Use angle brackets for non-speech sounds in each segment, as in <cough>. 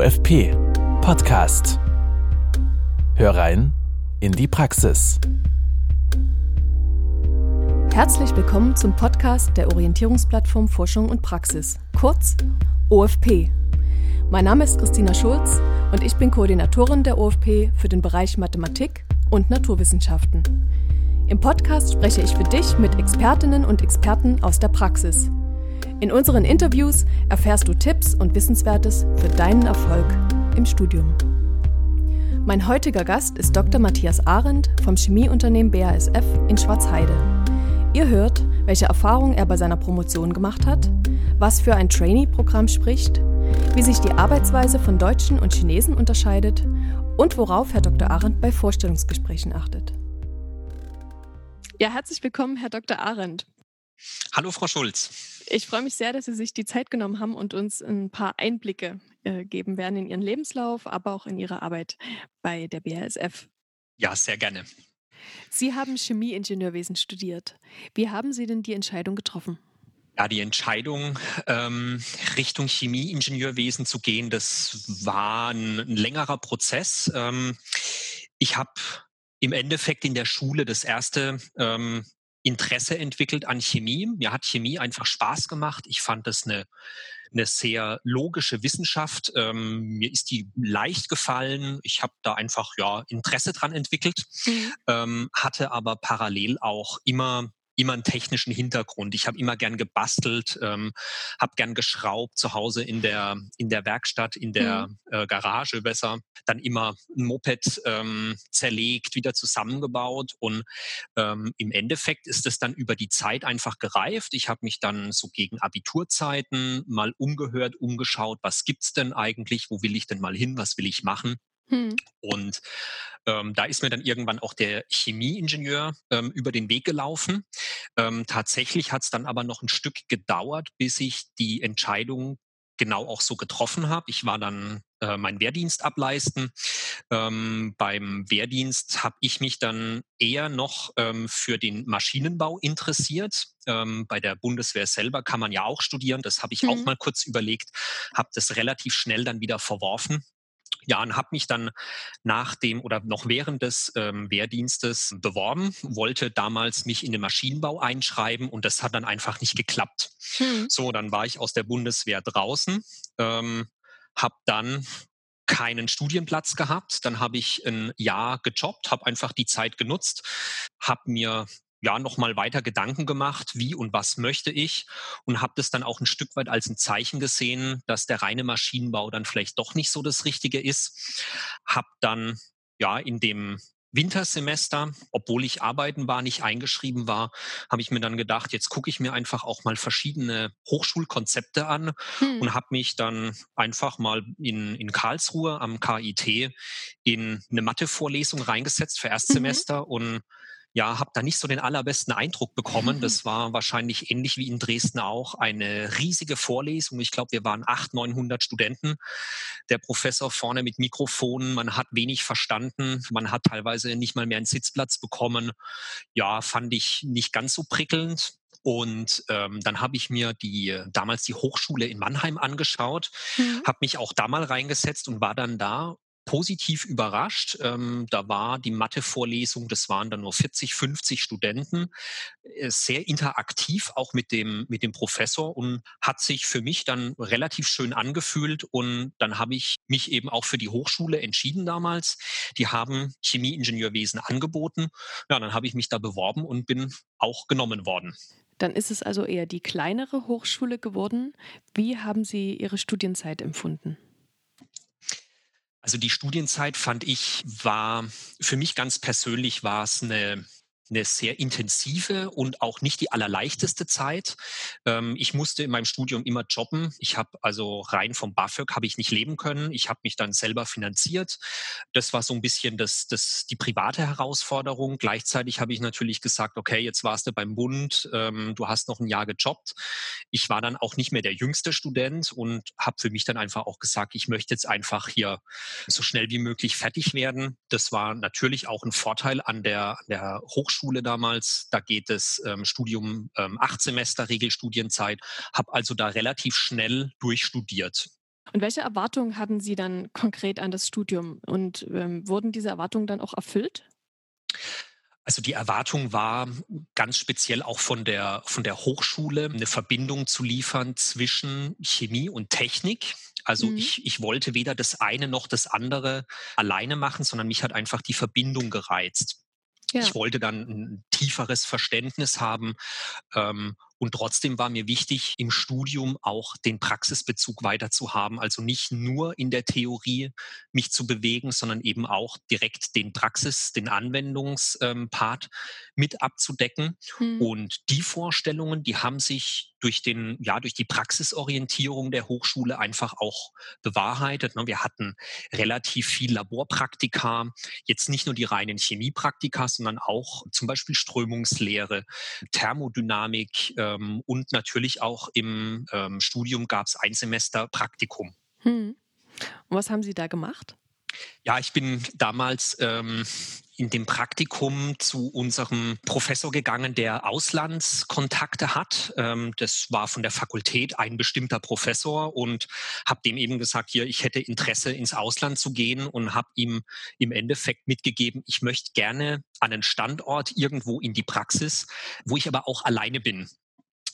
OFP Podcast. Hör rein in die Praxis. Herzlich willkommen zum Podcast der Orientierungsplattform Forschung und Praxis, kurz OFP. Mein Name ist Christina Schulz und ich bin Koordinatorin der OFP für den Bereich Mathematik und Naturwissenschaften. Im Podcast spreche ich für dich mit Expertinnen und Experten aus der Praxis. In unseren Interviews erfährst du Tipps und Wissenswertes für deinen Erfolg im Studium. Mein heutiger Gast ist Dr. Matthias Arendt vom Chemieunternehmen BASF in Schwarzheide. Ihr hört, welche Erfahrungen er bei seiner Promotion gemacht hat, was für ein Trainee-Programm spricht, wie sich die Arbeitsweise von Deutschen und Chinesen unterscheidet und worauf Herr Dr. Arendt bei Vorstellungsgesprächen achtet. Ja, herzlich willkommen, Herr Dr. Arendt. Hallo, Frau Schulz. Ich freue mich sehr, dass Sie sich die Zeit genommen haben und uns ein paar Einblicke äh, geben werden in Ihren Lebenslauf, aber auch in Ihre Arbeit bei der BASF. Ja, sehr gerne. Sie haben Chemieingenieurwesen studiert. Wie haben Sie denn die Entscheidung getroffen? Ja, die Entscheidung, ähm, Richtung Chemieingenieurwesen zu gehen, das war ein, ein längerer Prozess. Ähm, ich habe im Endeffekt in der Schule das erste ähm, Interesse entwickelt an Chemie. Mir hat Chemie einfach Spaß gemacht. Ich fand das eine, eine sehr logische Wissenschaft. Ähm, mir ist die leicht gefallen. Ich habe da einfach ja Interesse dran entwickelt, mhm. ähm, hatte aber parallel auch immer immer einen technischen Hintergrund. Ich habe immer gern gebastelt, ähm, habe gern geschraubt zu Hause in der, in der Werkstatt, in der mhm. äh, Garage besser. Dann immer ein Moped ähm, zerlegt, wieder zusammengebaut. Und ähm, im Endeffekt ist es dann über die Zeit einfach gereift. Ich habe mich dann so gegen Abiturzeiten mal umgehört, umgeschaut, was gibt's denn eigentlich, wo will ich denn mal hin, was will ich machen. Hm. Und ähm, da ist mir dann irgendwann auch der Chemieingenieur ähm, über den Weg gelaufen. Ähm, tatsächlich hat es dann aber noch ein Stück gedauert, bis ich die Entscheidung genau auch so getroffen habe. Ich war dann äh, meinen Wehrdienst ableisten. Ähm, beim Wehrdienst habe ich mich dann eher noch ähm, für den Maschinenbau interessiert. Ähm, bei der Bundeswehr selber kann man ja auch studieren. Das habe ich mhm. auch mal kurz überlegt, habe das relativ schnell dann wieder verworfen ja, und habe mich dann nach dem oder noch während des ähm, Wehrdienstes beworben, wollte damals mich in den Maschinenbau einschreiben und das hat dann einfach nicht geklappt. Hm. So, dann war ich aus der Bundeswehr draußen, ähm, habe dann keinen Studienplatz gehabt. Dann habe ich ein Jahr gejobbt, habe einfach die Zeit genutzt, habe mir ja nochmal weiter Gedanken gemacht, wie und was möchte ich und habe das dann auch ein Stück weit als ein Zeichen gesehen, dass der reine Maschinenbau dann vielleicht doch nicht so das Richtige ist. Habe dann ja in dem Wintersemester, obwohl ich arbeiten war, nicht eingeschrieben war, habe ich mir dann gedacht, jetzt gucke ich mir einfach auch mal verschiedene Hochschulkonzepte an hm. und habe mich dann einfach mal in, in Karlsruhe am KIT in eine Mathe-Vorlesung reingesetzt für mhm. Erstsemester mhm. und ja, habe da nicht so den allerbesten Eindruck bekommen. Mhm. Das war wahrscheinlich ähnlich wie in Dresden auch eine riesige Vorlesung. Ich glaube, wir waren 800, 900 Studenten. Der Professor vorne mit Mikrofonen, man hat wenig verstanden. Man hat teilweise nicht mal mehr einen Sitzplatz bekommen. Ja, fand ich nicht ganz so prickelnd. Und ähm, dann habe ich mir die damals die Hochschule in Mannheim angeschaut, mhm. habe mich auch da mal reingesetzt und war dann da positiv überrascht. Ähm, da war die Mathe-Vorlesung, das waren dann nur 40, 50 Studenten, äh, sehr interaktiv auch mit dem, mit dem Professor und hat sich für mich dann relativ schön angefühlt. Und dann habe ich mich eben auch für die Hochschule entschieden damals. Die haben Chemieingenieurwesen angeboten. Ja, dann habe ich mich da beworben und bin auch genommen worden. Dann ist es also eher die kleinere Hochschule geworden. Wie haben Sie Ihre Studienzeit empfunden? Also die Studienzeit fand ich war, für mich ganz persönlich war es eine eine sehr intensive und auch nicht die allerleichteste Zeit. Ähm, ich musste in meinem Studium immer jobben. Ich habe also rein vom BAföG habe ich nicht leben können. Ich habe mich dann selber finanziert. Das war so ein bisschen das, das, die private Herausforderung. Gleichzeitig habe ich natürlich gesagt, okay, jetzt warst du beim Bund, ähm, du hast noch ein Jahr gejobbt. Ich war dann auch nicht mehr der jüngste Student und habe für mich dann einfach auch gesagt, ich möchte jetzt einfach hier so schnell wie möglich fertig werden. Das war natürlich auch ein Vorteil an der, der Hochschule Hochschule damals. Da geht das ähm, Studium ähm, acht Semester Regelstudienzeit, habe also da relativ schnell durchstudiert. Und welche Erwartungen hatten Sie dann konkret an das Studium und ähm, wurden diese Erwartungen dann auch erfüllt? Also die Erwartung war ganz speziell auch von der, von der Hochschule eine Verbindung zu liefern zwischen Chemie und Technik. Also mhm. ich, ich wollte weder das eine noch das andere alleine machen, sondern mich hat einfach die Verbindung gereizt. Ja. Ich wollte dann ein tieferes Verständnis haben ähm, und trotzdem war mir wichtig, im Studium auch den Praxisbezug weiter zu haben. Also nicht nur in der Theorie mich zu bewegen, sondern eben auch direkt den Praxis, den Anwendungspart ähm, mit abzudecken. Hm. Und die Vorstellungen, die haben sich durch den, ja, durch die Praxisorientierung der Hochschule einfach auch bewahrheitet. Ne? Wir hatten relativ viel Laborpraktika, jetzt nicht nur die reinen Chemiepraktika, sondern auch zum Beispiel Strömungslehre, Thermodynamik, ähm, und natürlich auch im ähm, Studium gab es ein Semester Praktikum. Hm. Und was haben Sie da gemacht? Ja, ich bin damals ähm, in dem Praktikum zu unserem Professor gegangen, der Auslandskontakte hat. Ähm, das war von der Fakultät ein bestimmter Professor und habe dem eben gesagt, hier, ich hätte Interesse ins Ausland zu gehen und habe ihm im Endeffekt mitgegeben, ich möchte gerne an einen Standort irgendwo in die Praxis, wo ich aber auch alleine bin.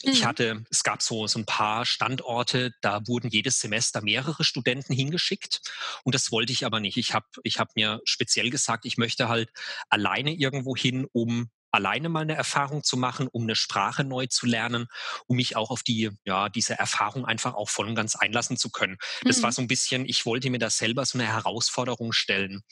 Ich mhm. hatte, es gab so, so ein paar Standorte, da wurden jedes Semester mehrere Studenten hingeschickt und das wollte ich aber nicht. Ich habe ich hab mir speziell gesagt, ich möchte halt alleine irgendwo hin, um alleine mal eine Erfahrung zu machen, um eine Sprache neu zu lernen, um mich auch auf die, ja, diese Erfahrung einfach auch voll und ganz einlassen zu können. Das mhm. war so ein bisschen, ich wollte mir da selber so eine Herausforderung stellen.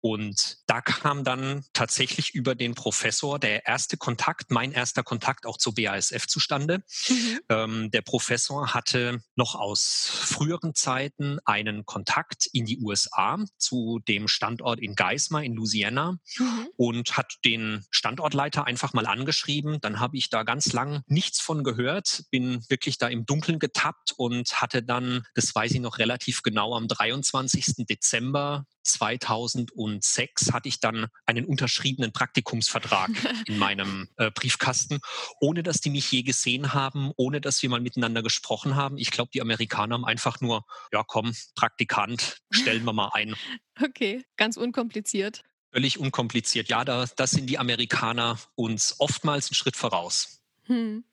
Und da kam dann tatsächlich über den Professor der erste Kontakt, mein erster Kontakt auch zur BASF zustande. Mhm. Ähm, der Professor hatte noch aus früheren Zeiten einen Kontakt in die USA zu dem Standort in Geismar in Louisiana mhm. und hat den Standortleiter Mitarbeiter einfach mal angeschrieben. Dann habe ich da ganz lang nichts von gehört, bin wirklich da im Dunkeln getappt und hatte dann, das weiß ich noch relativ genau, am 23. Dezember 2006 hatte ich dann einen unterschriebenen Praktikumsvertrag <laughs> in meinem äh, Briefkasten, ohne dass die mich je gesehen haben, ohne dass wir mal miteinander gesprochen haben. Ich glaube, die Amerikaner haben einfach nur, ja komm, Praktikant, stellen wir mal ein. <laughs> Okay, ganz unkompliziert. Völlig unkompliziert. Ja, da, das sind die Amerikaner uns oftmals einen Schritt voraus. Hm.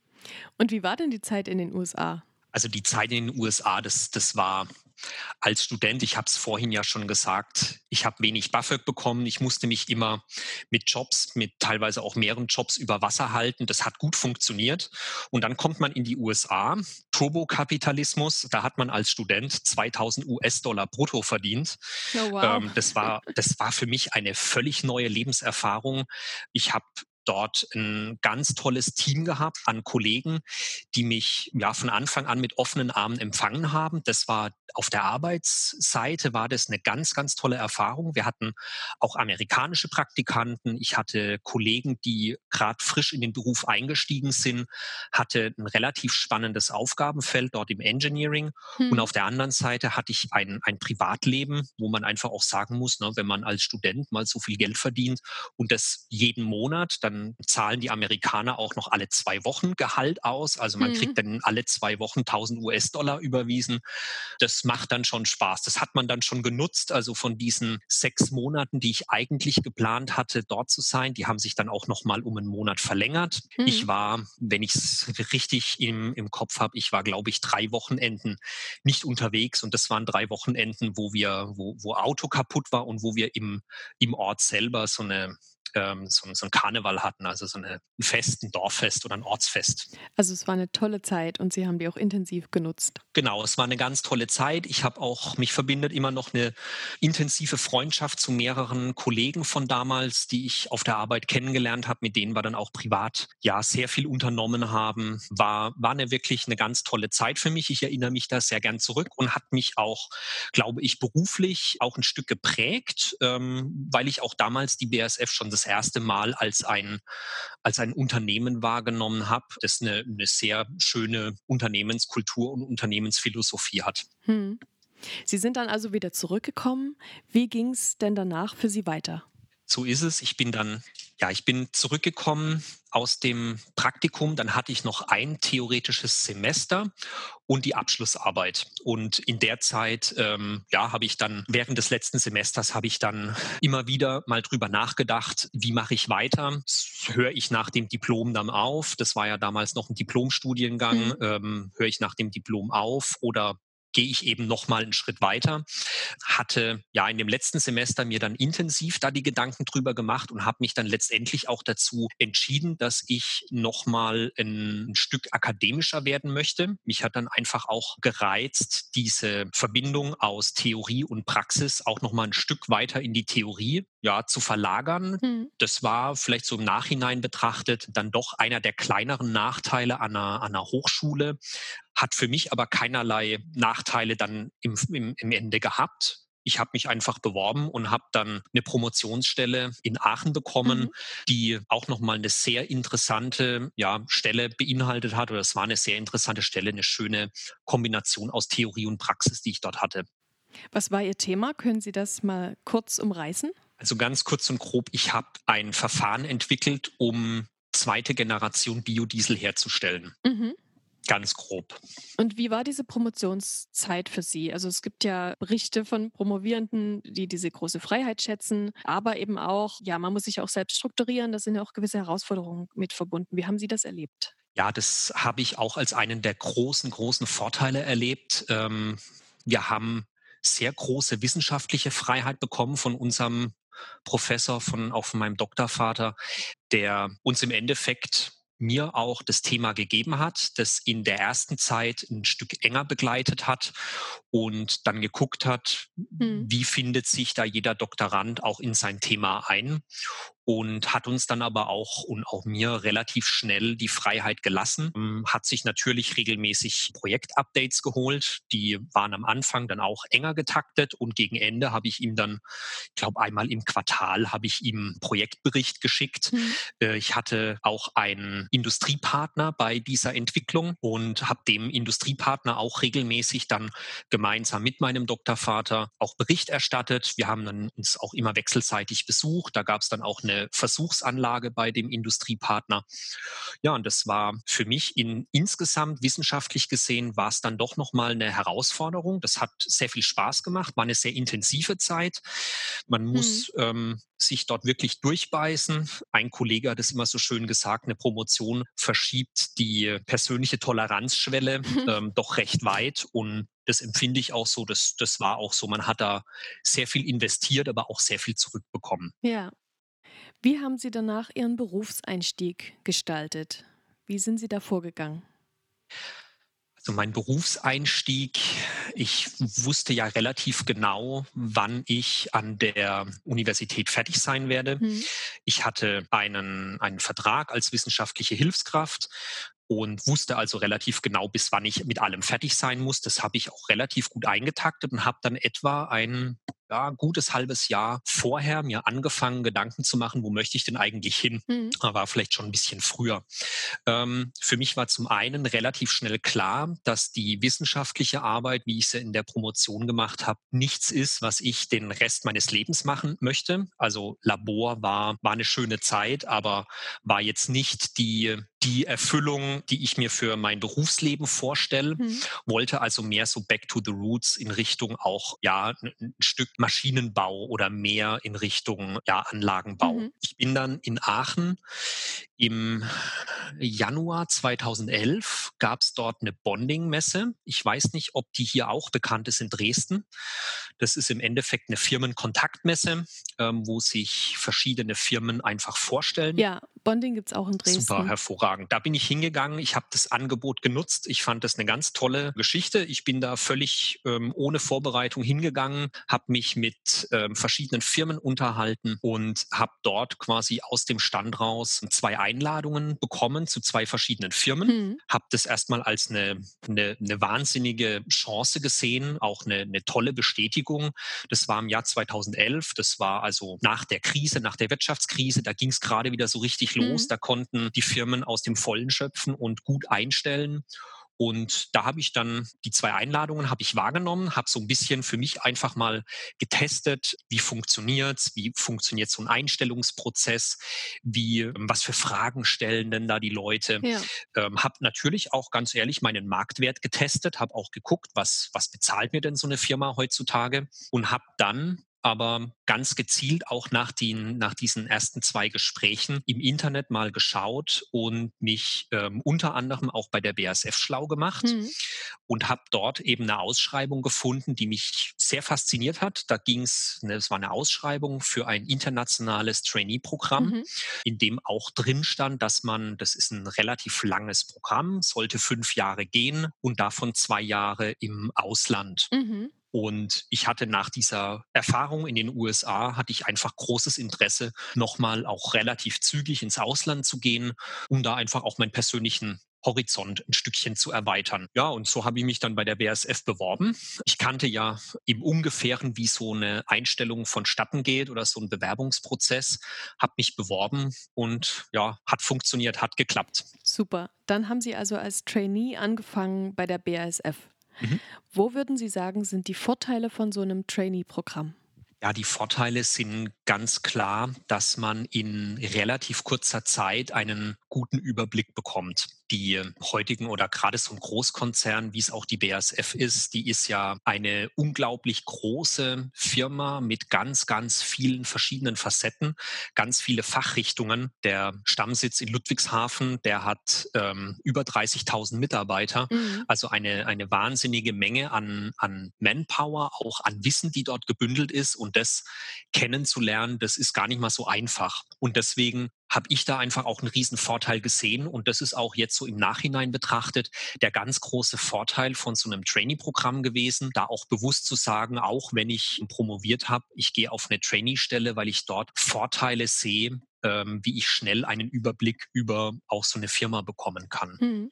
Und wie war denn die Zeit in den USA? Also die Zeit in den USA, das, das war als Student, ich habe es vorhin ja schon gesagt, ich habe wenig BAföG bekommen. Ich musste mich immer mit Jobs, mit teilweise auch mehreren Jobs über Wasser halten. Das hat gut funktioniert. Und dann kommt man in die USA, Turbokapitalismus. Da hat man als Student 2000 US-Dollar brutto verdient. Oh, wow. ähm, das, war, das war für mich eine völlig neue Lebenserfahrung. Ich habe dort ein ganz tolles Team gehabt an Kollegen, die mich ja von Anfang an mit offenen Armen empfangen haben. Das war auf der Arbeitsseite war das eine ganz, ganz tolle Erfahrung. Wir hatten auch amerikanische Praktikanten. Ich hatte Kollegen, die gerade frisch in den Beruf eingestiegen sind, hatte ein relativ spannendes Aufgabenfeld dort im Engineering. Hm. Und auf der anderen Seite hatte ich ein, ein Privatleben, wo man einfach auch sagen muss, ne, wenn man als Student mal so viel Geld verdient und das jeden Monat, dann dann zahlen die Amerikaner auch noch alle zwei Wochen Gehalt aus. Also man mhm. kriegt dann alle zwei Wochen 1000 US-Dollar überwiesen. Das macht dann schon Spaß. Das hat man dann schon genutzt. Also von diesen sechs Monaten, die ich eigentlich geplant hatte, dort zu sein, die haben sich dann auch noch mal um einen Monat verlängert. Mhm. Ich war, wenn ich es richtig im, im Kopf habe, ich war, glaube ich, drei Wochenenden nicht unterwegs und das waren drei Wochenenden, wo wir, wo, wo Auto kaputt war und wo wir im, im Ort selber so eine ähm, so, so ein Karneval hatten, also so eine, ein Fest, ein Dorffest oder ein Ortsfest. Also es war eine tolle Zeit und Sie haben die auch intensiv genutzt. Genau, es war eine ganz tolle Zeit. Ich habe auch, mich verbindet immer noch eine intensive Freundschaft zu mehreren Kollegen von damals, die ich auf der Arbeit kennengelernt habe, mit denen wir dann auch privat ja sehr viel unternommen haben. War, war eine wirklich eine ganz tolle Zeit für mich. Ich erinnere mich da sehr gern zurück und hat mich auch, glaube ich, beruflich auch ein Stück geprägt, ähm, weil ich auch damals die BASF schon das erste Mal als ein, als ein Unternehmen wahrgenommen habe, das eine, eine sehr schöne Unternehmenskultur und Unternehmensphilosophie hat. Hm. Sie sind dann also wieder zurückgekommen. Wie ging es denn danach für Sie weiter? So ist es. Ich bin dann, ja, ich bin zurückgekommen aus dem Praktikum. Dann hatte ich noch ein theoretisches Semester und die Abschlussarbeit. Und in der Zeit, ähm, ja, habe ich dann während des letzten Semesters habe ich dann immer wieder mal drüber nachgedacht, wie mache ich weiter? Höre ich nach dem Diplom dann auf? Das war ja damals noch ein Diplomstudiengang. Mhm. Ähm, höre ich nach dem Diplom auf oder gehe ich eben noch mal einen Schritt weiter. Hatte ja in dem letzten Semester mir dann intensiv da die Gedanken drüber gemacht und habe mich dann letztendlich auch dazu entschieden, dass ich noch mal ein, Stück akademischer werden möchte. Mich hat dann einfach auch gereizt, diese Verbindung aus Theorie und Praxis auch noch mal ein Stück weiter in die Theorie ja zu verlagern. Hm. Das war vielleicht so im Nachhinein betrachtet dann doch einer der kleineren Nachteile an einer, an einer Hochschule, hat für mich aber keinerlei Nachteile dann im, im, im Ende gehabt. Ich habe mich einfach beworben und habe dann eine Promotionsstelle in Aachen bekommen, mhm. die auch nochmal eine sehr interessante ja, Stelle beinhaltet hat. Oder es war eine sehr interessante Stelle, eine schöne Kombination aus Theorie und Praxis, die ich dort hatte. Was war Ihr Thema? Können Sie das mal kurz umreißen? Also ganz kurz und grob, ich habe ein Verfahren entwickelt, um zweite Generation Biodiesel herzustellen. Mhm ganz grob. Und wie war diese Promotionszeit für Sie? Also es gibt ja Berichte von Promovierenden, die diese große Freiheit schätzen, aber eben auch, ja, man muss sich auch selbst strukturieren, da sind ja auch gewisse Herausforderungen mit verbunden. Wie haben Sie das erlebt? Ja, das habe ich auch als einen der großen, großen Vorteile erlebt. Ähm, wir haben sehr große wissenschaftliche Freiheit bekommen von unserem Professor, von auch von meinem Doktorvater, der uns im Endeffekt mir auch das Thema gegeben hat, das in der ersten Zeit ein Stück enger begleitet hat und dann geguckt hat, hm. wie findet sich da jeder Doktorand auch in sein Thema ein und hat uns dann aber auch und auch mir relativ schnell die Freiheit gelassen, ähm, hat sich natürlich regelmäßig Projektupdates geholt, die waren am Anfang dann auch enger getaktet und gegen Ende habe ich ihm dann, ich glaube einmal im Quartal habe ich ihm Projektbericht geschickt. Mhm. Ich hatte auch einen Industriepartner bei dieser Entwicklung und habe dem Industriepartner auch regelmäßig dann gemeinsam mit meinem Doktorvater auch Bericht erstattet. Wir haben dann uns auch immer wechselseitig besucht. Da gab es dann auch eine eine Versuchsanlage bei dem Industriepartner. Ja, und das war für mich in, insgesamt wissenschaftlich gesehen, war es dann doch nochmal eine Herausforderung. Das hat sehr viel Spaß gemacht, war eine sehr intensive Zeit. Man muss mhm. ähm, sich dort wirklich durchbeißen. Ein Kollege hat es immer so schön gesagt, eine Promotion verschiebt die persönliche Toleranzschwelle mhm. ähm, doch recht weit und das empfinde ich auch so, das, das war auch so. Man hat da sehr viel investiert, aber auch sehr viel zurückbekommen. Ja, wie haben Sie danach Ihren Berufseinstieg gestaltet? Wie sind Sie da vorgegangen? Also mein Berufseinstieg, ich wusste ja relativ genau, wann ich an der Universität fertig sein werde. Mhm. Ich hatte einen, einen Vertrag als wissenschaftliche Hilfskraft und wusste also relativ genau, bis wann ich mit allem fertig sein muss. Das habe ich auch relativ gut eingetaktet und habe dann etwa ein ja, gutes halbes Jahr vorher mir angefangen, Gedanken zu machen, wo möchte ich denn eigentlich hin? Mhm. War vielleicht schon ein bisschen früher. Ähm, für mich war zum einen relativ schnell klar, dass die wissenschaftliche Arbeit, wie ich sie in der Promotion gemacht habe, nichts ist, was ich den Rest meines Lebens machen möchte. Also Labor war, war eine schöne Zeit, aber war jetzt nicht die die Erfüllung, die ich mir für mein Berufsleben vorstelle, mhm. wollte also mehr so back to the roots in Richtung auch ja ein Stück Maschinenbau oder mehr in Richtung ja, Anlagenbau. Mhm. Ich bin dann in Aachen im Januar 2011 gab es dort eine Bonding-Messe. Ich weiß nicht, ob die hier auch bekannt ist in Dresden. Das ist im Endeffekt eine Firmenkontaktmesse, ähm, wo sich verschiedene Firmen einfach vorstellen. Ja, Bonding gibt es auch in Dresden. Super, hervorragend. Da bin ich hingegangen. Ich habe das Angebot genutzt. Ich fand das eine ganz tolle Geschichte. Ich bin da völlig ähm, ohne Vorbereitung hingegangen, habe mich mit ähm, verschiedenen Firmen unterhalten und habe dort quasi aus dem Stand raus zwei Einladungen bekommen zu zwei verschiedenen Firmen. Mhm. Habe das erstmal als eine, eine, eine, wahnsinnige Chance gesehen, auch eine, eine tolle Bestätigung. Das war im Jahr 2011. Das war also nach der Krise, nach der Wirtschaftskrise. Da ging es gerade wieder so richtig los. Mhm. Da konnten die Firmen aus dem Vollen schöpfen und gut einstellen. Und da habe ich dann die zwei Einladungen habe ich wahrgenommen, habe so ein bisschen für mich einfach mal getestet, wie funktioniert's, wie funktioniert so ein Einstellungsprozess, wie was für Fragen stellen denn da die Leute. Ja. Ähm, habe natürlich auch ganz ehrlich meinen Marktwert getestet, habe auch geguckt, was was bezahlt mir denn so eine Firma heutzutage und habe dann aber ganz gezielt auch nach, den, nach diesen ersten zwei Gesprächen im Internet mal geschaut und mich ähm, unter anderem auch bei der BASF schlau gemacht mhm. und habe dort eben eine Ausschreibung gefunden, die mich sehr fasziniert hat. Da ging es, ne, es war eine Ausschreibung für ein internationales Trainee-Programm, mhm. in dem auch drin stand, dass man, das ist ein relativ langes Programm, sollte fünf Jahre gehen und davon zwei Jahre im Ausland. Mhm. Und ich hatte nach dieser Erfahrung in den USA, hatte ich einfach großes Interesse, nochmal auch relativ zügig ins Ausland zu gehen, um da einfach auch meinen persönlichen Horizont ein Stückchen zu erweitern. Ja, und so habe ich mich dann bei der BASF beworben. Ich kannte ja im Ungefähren, wie so eine Einstellung vonstatten geht oder so ein Bewerbungsprozess, habe mich beworben und ja, hat funktioniert, hat geklappt. Super. Dann haben Sie also als Trainee angefangen bei der BASF. Mhm. Wo würden Sie sagen, sind die Vorteile von so einem Trainee-Programm? Ja, die Vorteile sind ganz klar, dass man in relativ kurzer Zeit einen guten Überblick bekommt. Die heutigen oder gerade so ein Großkonzern, wie es auch die BASF ist, die ist ja eine unglaublich große Firma mit ganz, ganz vielen verschiedenen Facetten, ganz viele Fachrichtungen. Der Stammsitz in Ludwigshafen, der hat ähm, über 30.000 Mitarbeiter, mhm. also eine, eine wahnsinnige Menge an, an Manpower, auch an Wissen, die dort gebündelt ist und das kennenzulernen, das ist gar nicht mal so einfach. Und deswegen habe ich da einfach auch einen riesen Vorteil gesehen. Und das ist auch jetzt so im Nachhinein betrachtet der ganz große Vorteil von so einem Trainee-Programm gewesen, da auch bewusst zu sagen, auch wenn ich promoviert habe, ich gehe auf eine Trainee-Stelle, weil ich dort Vorteile sehe, ähm, wie ich schnell einen Überblick über auch so eine Firma bekommen kann. Hm.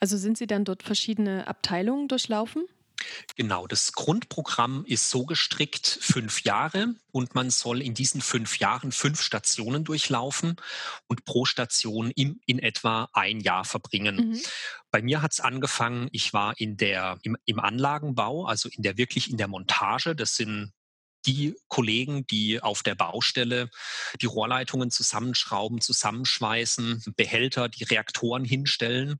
Also sind Sie dann dort verschiedene Abteilungen durchlaufen? Genau, das Grundprogramm ist so gestrickt, fünf Jahre und man soll in diesen fünf Jahren fünf Stationen durchlaufen und pro Station in, in etwa ein Jahr verbringen. Mhm. Bei mir hat es angefangen, ich war in der, im, im Anlagenbau, also in der wirklich in der Montage. Das sind die Kollegen, die auf der Baustelle die Rohrleitungen zusammenschrauben, zusammenschweißen, Behälter, die Reaktoren hinstellen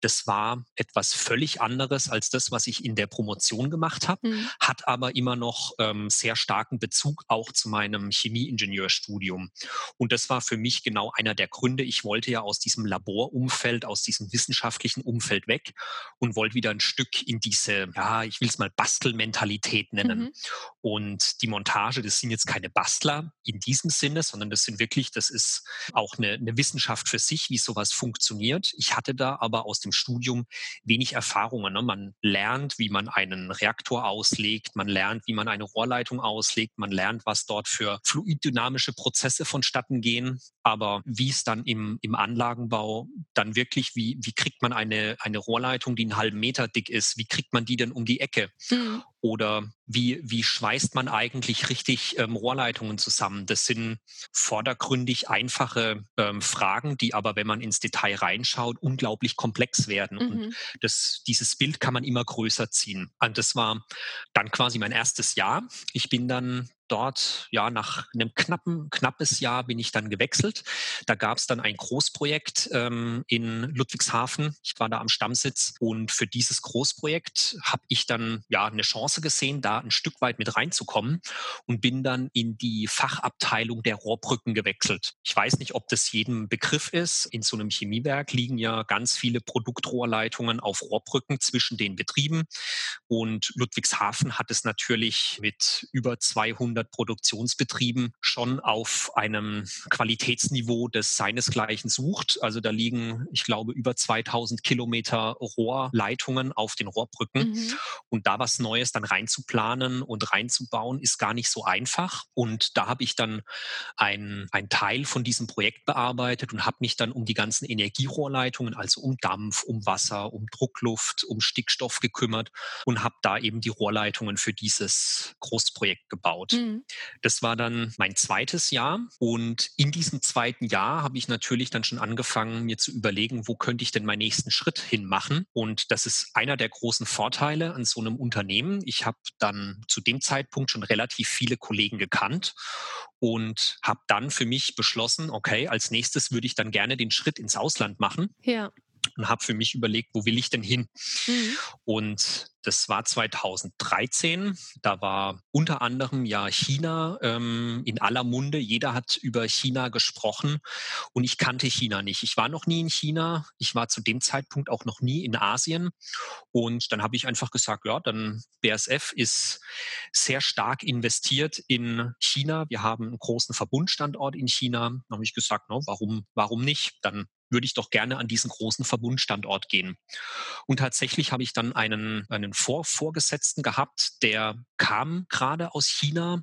das war etwas völlig anderes als das, was ich in der Promotion gemacht habe, mhm. hat aber immer noch ähm, sehr starken Bezug auch zu meinem Chemieingenieurstudium. Und das war für mich genau einer der Gründe. Ich wollte ja aus diesem Laborumfeld, aus diesem wissenschaftlichen Umfeld weg und wollte wieder ein Stück in diese, ja, ich will es mal Bastelmentalität nennen. Mhm. Und die Montage, das sind jetzt keine Bastler in diesem Sinne, sondern das sind wirklich, das ist auch eine, eine Wissenschaft für sich, wie sowas funktioniert. Ich hatte da aber aus dem im Studium wenig Erfahrungen. Ne? Man lernt, wie man einen Reaktor auslegt, man lernt, wie man eine Rohrleitung auslegt, man lernt, was dort für fluiddynamische Prozesse vonstatten gehen. Aber wie es dann im, im Anlagenbau dann wirklich, wie, wie kriegt man eine, eine Rohrleitung, die einen halben Meter dick ist, wie kriegt man die denn um die Ecke? Mhm. Oder wie, wie schweißt man eigentlich richtig ähm, Rohrleitungen zusammen? Das sind vordergründig einfache ähm, Fragen, die aber, wenn man ins Detail reinschaut, unglaublich komplex werden. Mhm. Und das, dieses Bild kann man immer größer ziehen. Und das war dann quasi mein erstes Jahr. Ich bin dann dort, ja, nach einem knappen, knappes Jahr bin ich dann gewechselt. Da gab es dann ein Großprojekt ähm, in Ludwigshafen. Ich war da am Stammsitz und für dieses Großprojekt habe ich dann ja eine Chance gesehen, da ein Stück weit mit reinzukommen und bin dann in die Fachabteilung der Rohrbrücken gewechselt. Ich weiß nicht, ob das jedem Begriff ist. In so einem Chemiewerk liegen ja ganz viele Produktrohrleitungen auf Rohrbrücken zwischen den Betrieben und Ludwigshafen hat es natürlich mit über 200 200 Produktionsbetrieben schon auf einem Qualitätsniveau, das seinesgleichen sucht. Also da liegen, ich glaube, über 2000 Kilometer Rohrleitungen auf den Rohrbrücken. Mhm. Und da was Neues dann reinzuplanen und reinzubauen, ist gar nicht so einfach. Und da habe ich dann ein, ein Teil von diesem Projekt bearbeitet und habe mich dann um die ganzen Energierohrleitungen, also um Dampf, um Wasser, um Druckluft, um Stickstoff gekümmert und habe da eben die Rohrleitungen für dieses Großprojekt gebaut. Mhm. Mhm. Das war dann mein zweites Jahr. Und in diesem zweiten Jahr habe ich natürlich dann schon angefangen, mir zu überlegen, wo könnte ich denn meinen nächsten Schritt hinmachen. Und das ist einer der großen Vorteile an so einem Unternehmen. Ich habe dann zu dem Zeitpunkt schon relativ viele Kollegen gekannt und habe dann für mich beschlossen, okay, als nächstes würde ich dann gerne den Schritt ins Ausland machen. Ja und habe für mich überlegt, wo will ich denn hin? Mhm. Und das war 2013. Da war unter anderem ja China ähm, in aller Munde. Jeder hat über China gesprochen und ich kannte China nicht. Ich war noch nie in China. Ich war zu dem Zeitpunkt auch noch nie in Asien. Und dann habe ich einfach gesagt, ja, dann BSF ist sehr stark investiert in China. Wir haben einen großen Verbundstandort in China. Dann habe ich gesagt, no, warum, warum nicht? Dann würde ich doch gerne an diesen großen Verbundstandort gehen. Und tatsächlich habe ich dann einen, einen Vor Vorgesetzten gehabt, der kam gerade aus China,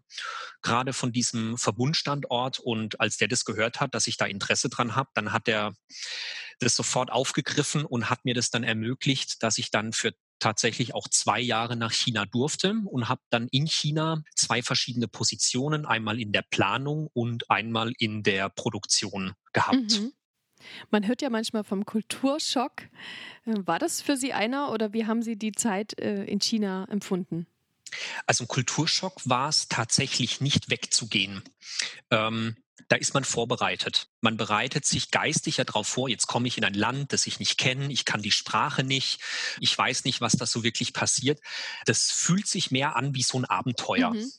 gerade von diesem Verbundstandort. Und als der das gehört hat, dass ich da Interesse dran habe, dann hat er das sofort aufgegriffen und hat mir das dann ermöglicht, dass ich dann für tatsächlich auch zwei Jahre nach China durfte und habe dann in China zwei verschiedene Positionen, einmal in der Planung und einmal in der Produktion gehabt. Mhm. Man hört ja manchmal vom Kulturschock. Äh, war das für Sie einer oder wie haben Sie die Zeit äh, in China empfunden? Also ein Kulturschock war es tatsächlich nicht wegzugehen. Ähm, da ist man vorbereitet. Man bereitet sich geistig ja darauf vor, jetzt komme ich in ein Land, das ich nicht kenne, ich kann die Sprache nicht, ich weiß nicht, was da so wirklich passiert. Das fühlt sich mehr an wie so ein Abenteuer. Mhm.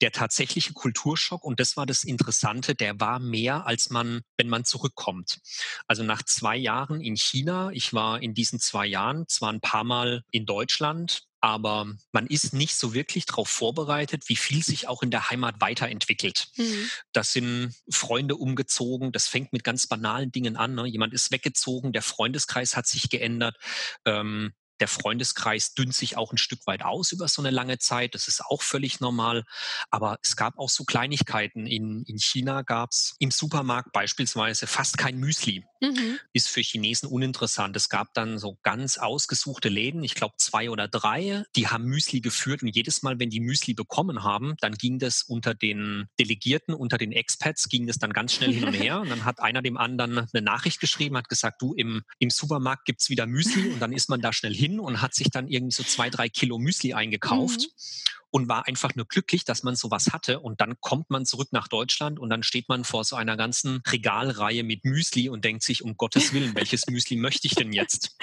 Der tatsächliche Kulturschock, und das war das Interessante, der war mehr, als man, wenn man zurückkommt. Also nach zwei Jahren in China, ich war in diesen zwei Jahren zwar ein paar Mal in Deutschland, aber man ist nicht so wirklich darauf vorbereitet, wie viel sich auch in der Heimat weiterentwickelt. Mhm. Das sind Freunde umgezogen, das fängt mit ganz banalen Dingen an. Ne? Jemand ist weggezogen, der Freundeskreis hat sich geändert. Ähm, der Freundeskreis dünnt sich auch ein Stück weit aus über so eine lange Zeit. Das ist auch völlig normal. Aber es gab auch so Kleinigkeiten. In, in China gab es im Supermarkt beispielsweise fast kein Müsli. Mhm. Ist für Chinesen uninteressant. Es gab dann so ganz ausgesuchte Läden, ich glaube zwei oder drei, die haben Müsli geführt. Und jedes Mal, wenn die Müsli bekommen haben, dann ging das unter den Delegierten, unter den Expats, ging das dann ganz schnell hin und <laughs> her. Und dann hat einer dem anderen eine Nachricht geschrieben, hat gesagt, du, im, im Supermarkt gibt's wieder Müsli. Und dann ist man da schnell hin hin und hat sich dann irgendwie so zwei, drei Kilo Müsli eingekauft. Mhm und war einfach nur glücklich, dass man sowas hatte. Und dann kommt man zurück nach Deutschland und dann steht man vor so einer ganzen Regalreihe mit Müsli und denkt sich, um Gottes Willen, welches Müsli möchte ich denn jetzt?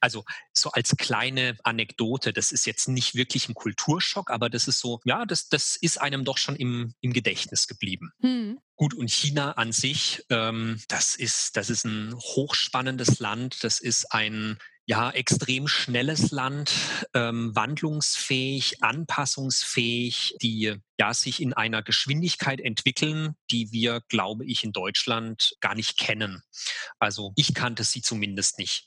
Also so als kleine Anekdote, das ist jetzt nicht wirklich ein Kulturschock, aber das ist so, ja, das, das ist einem doch schon im, im Gedächtnis geblieben. Hm. Gut, und China an sich, ähm, das, ist, das ist ein hochspannendes Land, das ist ein ja, extrem schnelles Land, ähm, wandlungsfähig, anpassungsfähig, die ja sich in einer Geschwindigkeit entwickeln, die wir, glaube ich, in Deutschland gar nicht kennen. Also ich kannte sie zumindest nicht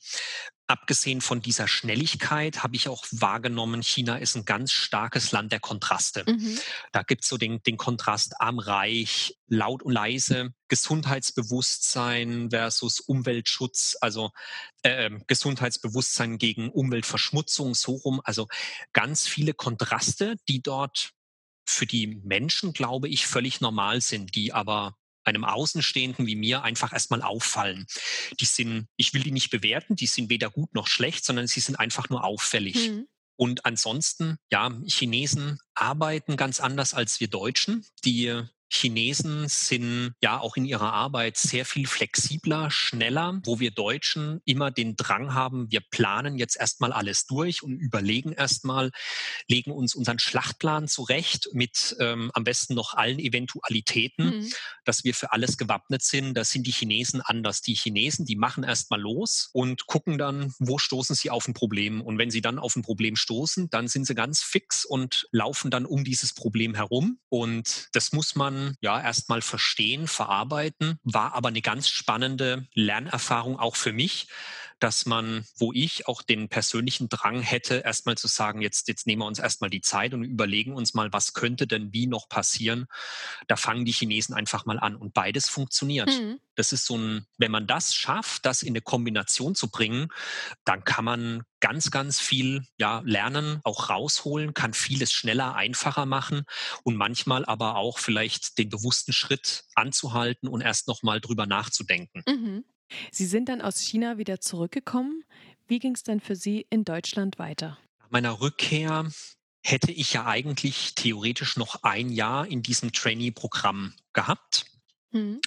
abgesehen von dieser Schnelligkeit habe ich auch wahrgenommen, China ist ein ganz starkes Land der Kontraste. Mhm. Da gibt es so den, den Kontrast arm-reich, laut und leise, Gesundheitsbewusstsein versus Umweltschutz, also äh, Gesundheitsbewusstsein gegen Umweltverschmutzung, so rum. Also ganz viele Kontraste, die dort für die Menschen, glaube ich, völlig normal sind, die aber einem Außenstehenden wie mir einfach erstmal auffallen. Die sind, ich will die nicht bewerten, die sind weder gut noch schlecht, sondern sie sind einfach nur auffällig. Mhm. Und ansonsten, ja, Chinesen arbeiten ganz anders als wir Deutschen. Die Chinesen sind ja auch in ihrer Arbeit sehr viel flexibler, schneller, wo wir Deutschen immer den Drang haben, wir planen jetzt erstmal alles durch und überlegen erstmal, legen uns unseren Schlachtplan zurecht mit ähm, am besten noch allen Eventualitäten, mhm. dass wir für alles gewappnet sind. Da sind die Chinesen anders. Die Chinesen, die machen erstmal los und gucken dann, wo stoßen sie auf ein Problem. Und wenn sie dann auf ein Problem stoßen, dann sind sie ganz fix und laufen dann um dieses Problem herum. Und das muss man ja erstmal verstehen, verarbeiten, war aber eine ganz spannende Lernerfahrung auch für mich, dass man, wo ich auch den persönlichen Drang hätte, erstmal zu sagen, jetzt, jetzt nehmen wir uns erstmal die Zeit und überlegen uns mal, was könnte denn wie noch passieren. Da fangen die Chinesen einfach mal an und beides funktioniert. Mhm. Das ist so ein, wenn man das schafft, das in eine Kombination zu bringen, dann kann man ganz, ganz viel ja, lernen, auch rausholen, kann vieles schneller, einfacher machen und manchmal aber auch vielleicht den bewussten Schritt anzuhalten und erst nochmal drüber nachzudenken. Mhm. Sie sind dann aus China wieder zurückgekommen. Wie ging es dann für Sie in Deutschland weiter? Nach meiner Rückkehr hätte ich ja eigentlich theoretisch noch ein Jahr in diesem Trainee-Programm gehabt. Mhm.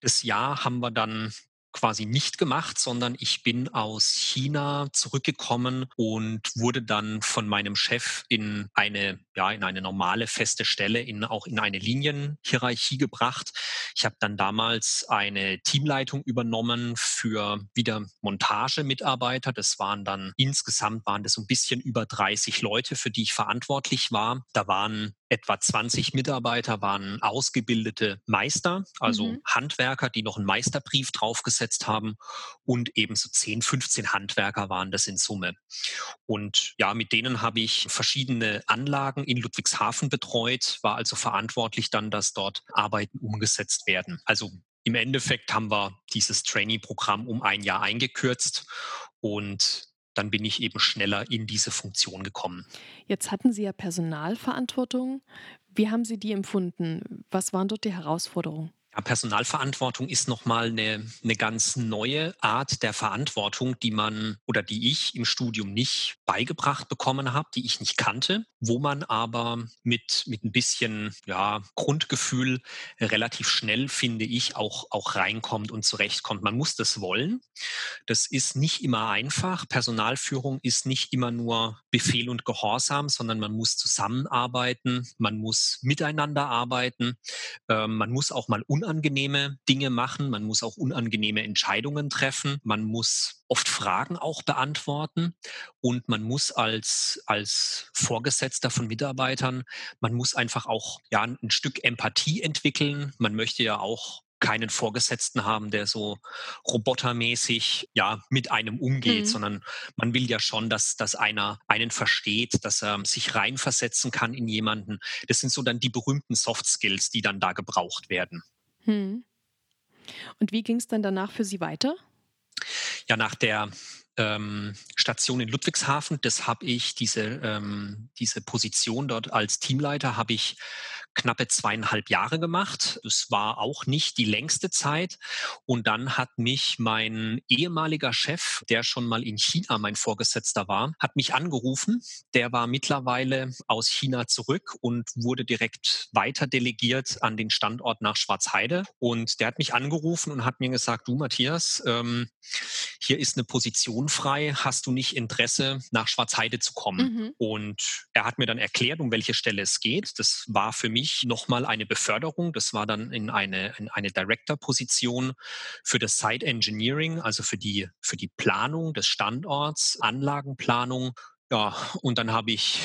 Das Jahr haben wir dann quasi nicht gemacht, sondern ich bin aus China zurückgekommen und wurde dann von meinem Chef in eine, ja, in eine normale feste Stelle, in, auch in eine Linienhierarchie gebracht. Ich habe dann damals eine Teamleitung übernommen für wieder Montagemitarbeiter. Das waren dann insgesamt waren das ein bisschen über 30 Leute, für die ich verantwortlich war. Da waren etwa 20 Mitarbeiter waren ausgebildete Meister, also mhm. Handwerker, die noch einen Meisterbrief draufgesetzt haben und ebenso 10, 15 Handwerker waren das in Summe. Und ja, mit denen habe ich verschiedene Anlagen in Ludwigshafen betreut, war also verantwortlich dann, dass dort Arbeiten umgesetzt werden. Also im Endeffekt haben wir dieses Trainee-Programm um ein Jahr eingekürzt und dann bin ich eben schneller in diese Funktion gekommen. Jetzt hatten Sie ja Personalverantwortung. Wie haben Sie die empfunden? Was waren dort die Herausforderungen? Personalverantwortung ist nochmal eine, eine ganz neue Art der Verantwortung, die man oder die ich im Studium nicht beigebracht bekommen habe, die ich nicht kannte, wo man aber mit, mit ein bisschen ja, Grundgefühl relativ schnell, finde ich, auch, auch reinkommt und zurechtkommt. Man muss das wollen. Das ist nicht immer einfach. Personalführung ist nicht immer nur Befehl und Gehorsam, sondern man muss zusammenarbeiten, man muss miteinander arbeiten, äh, man muss auch mal unangenehme Dinge machen, man muss auch unangenehme Entscheidungen treffen, man muss oft Fragen auch beantworten und man muss als, als Vorgesetzter von Mitarbeitern, man muss einfach auch ja, ein Stück Empathie entwickeln. Man möchte ja auch keinen Vorgesetzten haben, der so robotermäßig ja mit einem umgeht, mhm. sondern man will ja schon, dass, dass einer einen versteht, dass er sich reinversetzen kann in jemanden. Das sind so dann die berühmten Soft Skills, die dann da gebraucht werden. Hm. Und wie ging es dann danach für Sie weiter? Ja, nach der ähm, Station in Ludwigshafen, das habe ich, diese, ähm, diese Position dort als Teamleiter habe ich knappe zweieinhalb Jahre gemacht. Es war auch nicht die längste Zeit. Und dann hat mich mein ehemaliger Chef, der schon mal in China mein Vorgesetzter war, hat mich angerufen. Der war mittlerweile aus China zurück und wurde direkt weiter delegiert an den Standort nach Schwarzheide. Und der hat mich angerufen und hat mir gesagt, du Matthias, ähm, hier ist eine Position frei. Hast du nicht Interesse, nach Schwarzheide zu kommen? Mhm. Und er hat mir dann erklärt, um welche Stelle es geht. Das war für mich mich nochmal eine Beförderung. Das war dann in eine, in eine Director-Position für das Site Engineering, also für die, für die Planung des Standorts, Anlagenplanung. Ja, und dann habe ich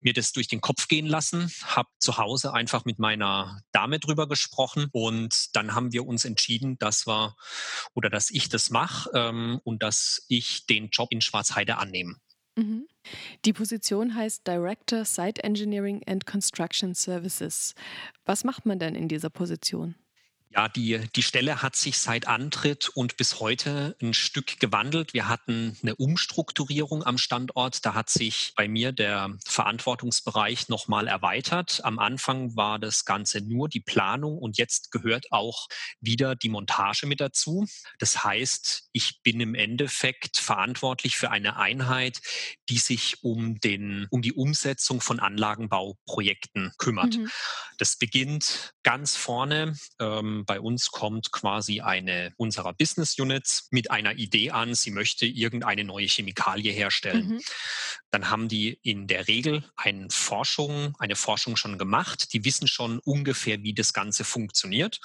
mir das durch den Kopf gehen lassen, habe zu Hause einfach mit meiner Dame drüber gesprochen und dann haben wir uns entschieden, dass wir oder dass ich das mache ähm, und dass ich den Job in Schwarzheide annehme. Mhm. Die Position heißt Director Site Engineering and Construction Services. Was macht man denn in dieser Position? Ja, die, die Stelle hat sich seit Antritt und bis heute ein Stück gewandelt. Wir hatten eine Umstrukturierung am Standort. Da hat sich bei mir der Verantwortungsbereich nochmal erweitert. Am Anfang war das Ganze nur die Planung und jetzt gehört auch wieder die Montage mit dazu. Das heißt, ich bin im Endeffekt verantwortlich für eine Einheit, die sich um, den, um die Umsetzung von Anlagenbauprojekten kümmert. Mhm. Das beginnt ganz vorne. Ähm, bei uns kommt quasi eine unserer Business Units mit einer Idee an, sie möchte irgendeine neue Chemikalie herstellen. Mhm. Dann haben die in der Regel eine Forschung, eine Forschung schon gemacht. Die wissen schon ungefähr, wie das Ganze funktioniert.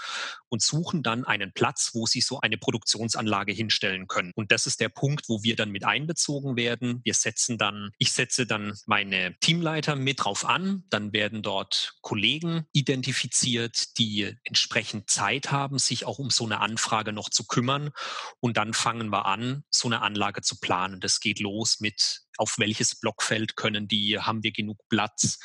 Und suchen dann einen Platz, wo sie so eine Produktionsanlage hinstellen können. Und das ist der Punkt, wo wir dann mit einbezogen werden. Wir setzen dann, ich setze dann meine Teamleiter mit drauf an, dann werden dort Kollegen identifiziert, die entsprechend Zeit haben, sich auch um so eine Anfrage noch zu kümmern. Und dann fangen wir an, so eine Anlage zu planen. Das geht los mit auf welches Blockfeld können die, haben wir genug Platz,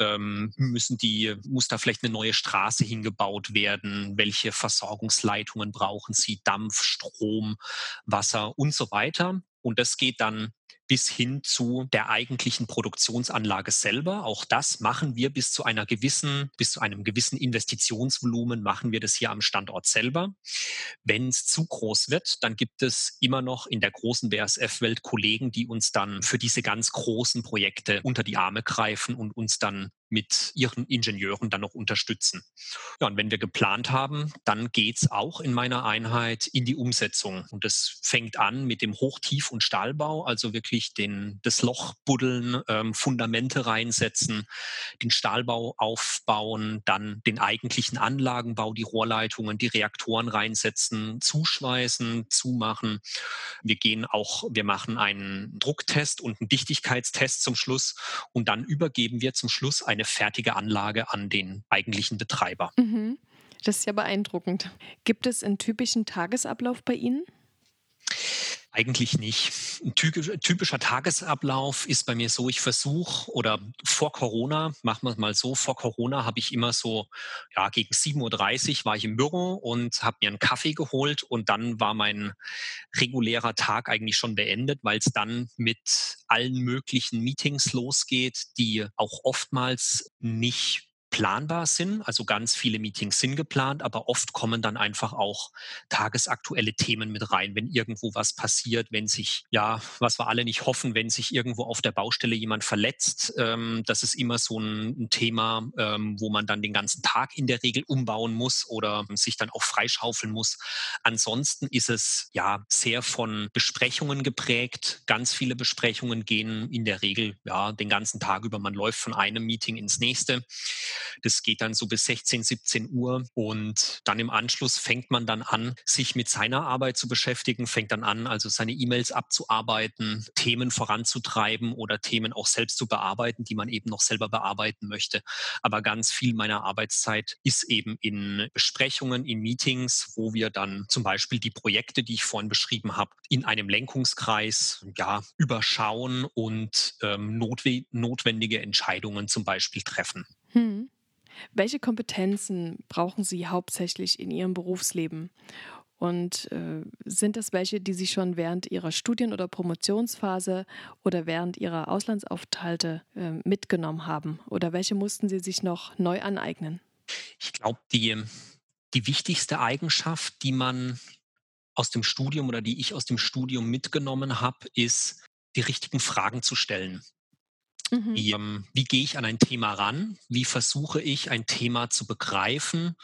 ähm, müssen die, muss da vielleicht eine neue Straße hingebaut werden, welche Versorgungsleitungen brauchen sie, Dampf, Strom, Wasser und so weiter. Und das geht dann bis hin zu der eigentlichen Produktionsanlage selber. Auch das machen wir bis zu einer gewissen, bis zu einem gewissen Investitionsvolumen machen wir das hier am Standort selber. Wenn es zu groß wird, dann gibt es immer noch in der großen BASF-Welt Kollegen, die uns dann für diese ganz großen Projekte unter die Arme greifen und uns dann mit ihren Ingenieuren dann noch unterstützen. Ja, und wenn wir geplant haben, dann geht's auch in meiner Einheit in die Umsetzung. Und das fängt an mit dem Hochtief- und Stahlbau, also wirklich den, das Loch buddeln, ähm, Fundamente reinsetzen, den Stahlbau aufbauen, dann den eigentlichen Anlagenbau, die Rohrleitungen, die Reaktoren reinsetzen, zuschweißen, zumachen. Wir gehen auch, wir machen einen Drucktest und einen Dichtigkeitstest zum Schluss und dann übergeben wir zum Schluss ein eine fertige Anlage an den eigentlichen Betreiber. Mhm. Das ist ja beeindruckend. Gibt es einen typischen Tagesablauf bei Ihnen? Eigentlich nicht. Ein typischer Tagesablauf ist bei mir so, ich versuche oder vor Corona, machen wir es mal so, vor Corona habe ich immer so, ja, gegen 7.30 Uhr war ich im Büro und habe mir einen Kaffee geholt und dann war mein regulärer Tag eigentlich schon beendet, weil es dann mit allen möglichen Meetings losgeht, die auch oftmals nicht planbar sind. Also ganz viele Meetings sind geplant, aber oft kommen dann einfach auch tagesaktuelle Themen mit rein, wenn irgendwo was passiert, wenn sich, ja, was wir alle nicht hoffen, wenn sich irgendwo auf der Baustelle jemand verletzt. Ähm, das ist immer so ein, ein Thema, ähm, wo man dann den ganzen Tag in der Regel umbauen muss oder sich dann auch freischaufeln muss. Ansonsten ist es ja sehr von Besprechungen geprägt. Ganz viele Besprechungen gehen in der Regel ja den ganzen Tag über. Man läuft von einem Meeting ins nächste. Das geht dann so bis 16, 17 Uhr und dann im Anschluss fängt man dann an, sich mit seiner Arbeit zu beschäftigen, fängt dann an, also seine E-Mails abzuarbeiten, Themen voranzutreiben oder Themen auch selbst zu bearbeiten, die man eben noch selber bearbeiten möchte. Aber ganz viel meiner Arbeitszeit ist eben in Besprechungen, in Meetings, wo wir dann zum Beispiel die Projekte, die ich vorhin beschrieben habe, in einem Lenkungskreis ja, überschauen und ähm, notwendige Entscheidungen zum Beispiel treffen. Hm. Welche Kompetenzen brauchen Sie hauptsächlich in Ihrem Berufsleben? Und äh, sind das welche, die Sie schon während Ihrer Studien- oder Promotionsphase oder während Ihrer Auslandsaufenthalte äh, mitgenommen haben? Oder welche mussten Sie sich noch neu aneignen? Ich glaube, die, die wichtigste Eigenschaft, die man aus dem Studium oder die ich aus dem Studium mitgenommen habe, ist, die richtigen Fragen zu stellen. Mhm. Wie, ähm, wie gehe ich an ein Thema ran? Wie versuche ich ein Thema zu begreifen?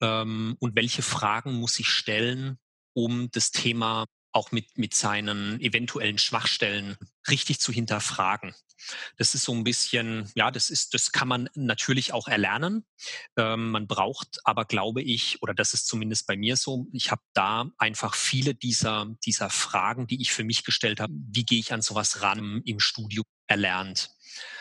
Ähm, und welche Fragen muss ich stellen, um das Thema auch mit, mit seinen eventuellen Schwachstellen richtig zu hinterfragen. Das ist so ein bisschen, ja, das ist, das kann man natürlich auch erlernen. Ähm, man braucht aber, glaube ich, oder das ist zumindest bei mir so, ich habe da einfach viele dieser, dieser Fragen, die ich für mich gestellt habe, wie gehe ich an sowas ran im Studium erlernt.